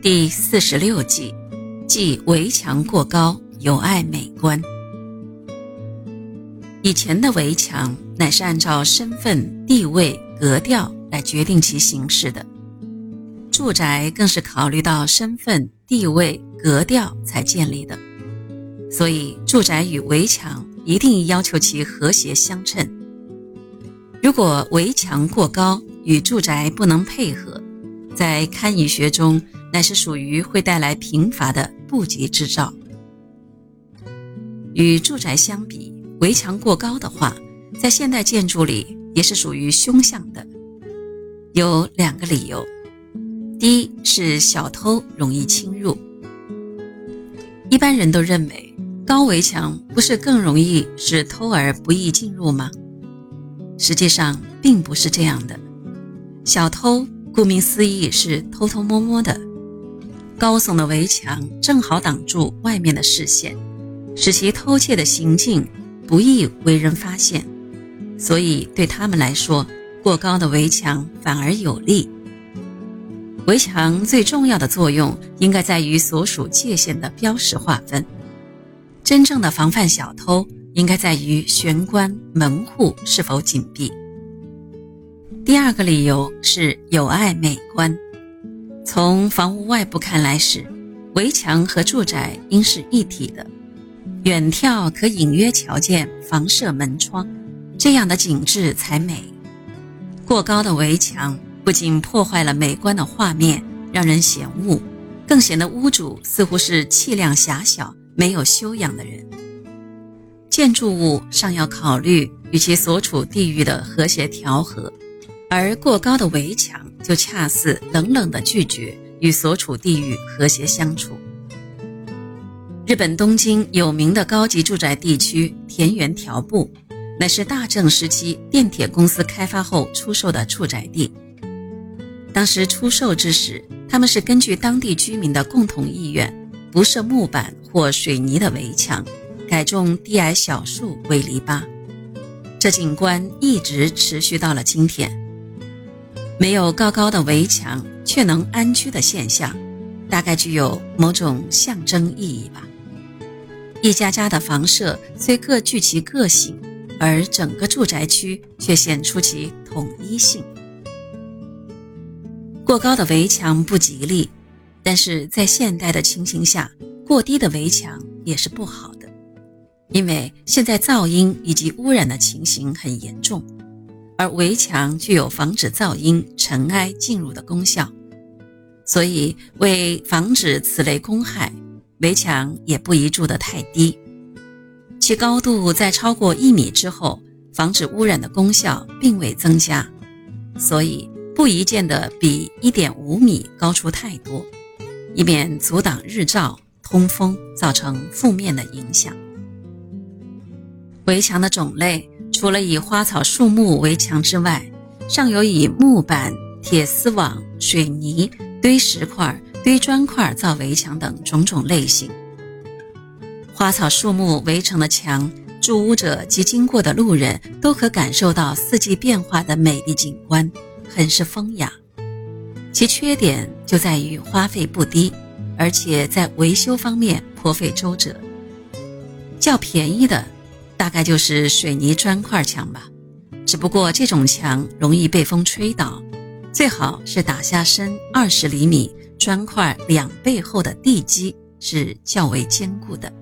第四十六计，即围墙过高，有碍美观。以前的围墙乃是按照身份、地位、格调来决定其形式的，住宅更是考虑到身份、地位、格调才建立的，所以住宅与围墙一定要求其和谐相称。如果围墙过高，与住宅不能配合，在堪舆学中乃是属于会带来贫乏的不吉之兆。与住宅相比，围墙过高的话，在现代建筑里也是属于凶相的。有两个理由：第一是小偷容易侵入。一般人都认为高围墙不是更容易使偷儿不易进入吗？实际上并不是这样的。小偷顾名思义是偷偷摸摸的，高耸的围墙正好挡住外面的视线，使其偷窃的行径不易为人发现，所以对他们来说，过高的围墙反而有利。围墙最重要的作用应该在于所属界限的标识划分，真正的防范小偷应该在于玄关门户是否紧闭。第二个理由是有碍美观。从房屋外部看来时，围墙和住宅应是一体的，远眺可隐约瞧见房舍门窗，这样的景致才美。过高的围墙不仅破坏了美观的画面，让人嫌恶，更显得屋主似乎是气量狭小、没有修养的人。建筑物尚要考虑与其所处地域的和谐调和。而过高的围墙就恰似冷冷的拒绝与所处地域和谐相处。日本东京有名的高级住宅地区田园条部，乃是大正时期电铁公司开发后出售的住宅地。当时出售之时，他们是根据当地居民的共同意愿，不设木板或水泥的围墙，改种低矮小树为篱笆。这景观一直持续到了今天。没有高高的围墙却能安居的现象，大概具有某种象征意义吧。一家家的房舍虽各具其个性，而整个住宅区却显出其统一性。过高的围墙不吉利，但是在现代的情形下，过低的围墙也是不好的，因为现在噪音以及污染的情形很严重。而围墙具有防止噪音、尘埃进入的功效，所以为防止此类公害，围墙也不宜筑得太低。其高度在超过一米之后，防止污染的功效并未增加，所以不宜建得比一点五米高出太多，以免阻挡日照、通风，造成负面的影响。围墙的种类。除了以花草树木围墙之外，尚有以木板、铁丝网、水泥、堆石块、堆砖块造围墙等种种类型。花草树木围成的墙，住屋者及经过的路人都可感受到四季变化的美丽景观，很是风雅。其缺点就在于花费不低，而且在维修方面颇费周折。较便宜的。大概就是水泥砖块墙吧，只不过这种墙容易被风吹倒，最好是打下深二十厘米、砖块两倍厚的地基，是较为坚固的。